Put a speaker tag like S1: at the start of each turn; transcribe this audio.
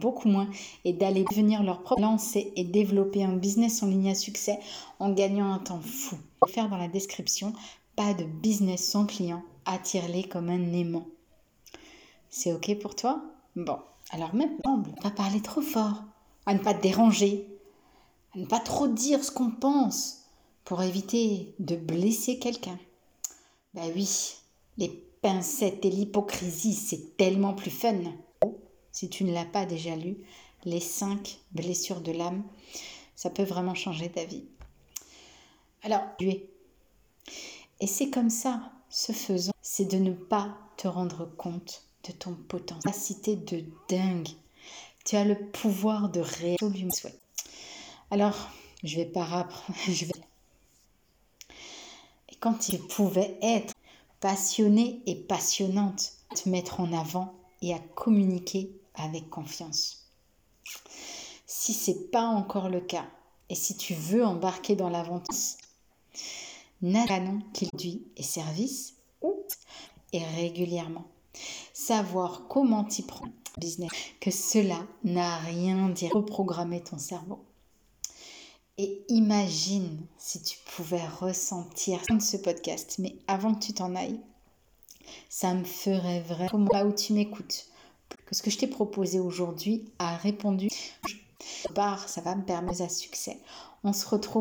S1: beaucoup moins et d'aller devenir leur propre lancer et développer un business en ligne à succès en gagnant un temps fou. Faire dans la description, pas de business sans client, attire-les comme un aimant. C'est ok pour toi? Bon, alors maintenant, va parler trop fort, à ne pas te déranger, à ne pas trop dire ce qu'on pense pour éviter de blesser quelqu'un. Ben oui, les pincettes et l'hypocrisie, c'est tellement plus fun si tu ne l'as pas déjà lu, les cinq blessures de l'âme, ça peut vraiment changer ta vie. Alors, tu es. Et c'est comme ça, ce faisant, c'est de ne pas te rendre compte de ton potentiel. Capacité de dingue. Tu as le pouvoir de résolument Alors, je vais pas apprendre. Je vais... Et quand tu pouvais être passionnée et passionnante, te mettre en avant et à communiquer avec confiance. Si c'est pas encore le cas et si tu veux embarquer dans l'aventure, canon qu'il produit et service ou et régulièrement. Savoir comment t'y prendre business, que cela n'a rien dire. Reprogrammer ton cerveau. Et imagine si tu pouvais ressentir ce podcast, mais avant que tu t'en ailles, ça me ferait vraiment là où tu m'écoutes que ce que je t'ai proposé aujourd'hui a répondu. Ça va me permettre à succès. On se retrouve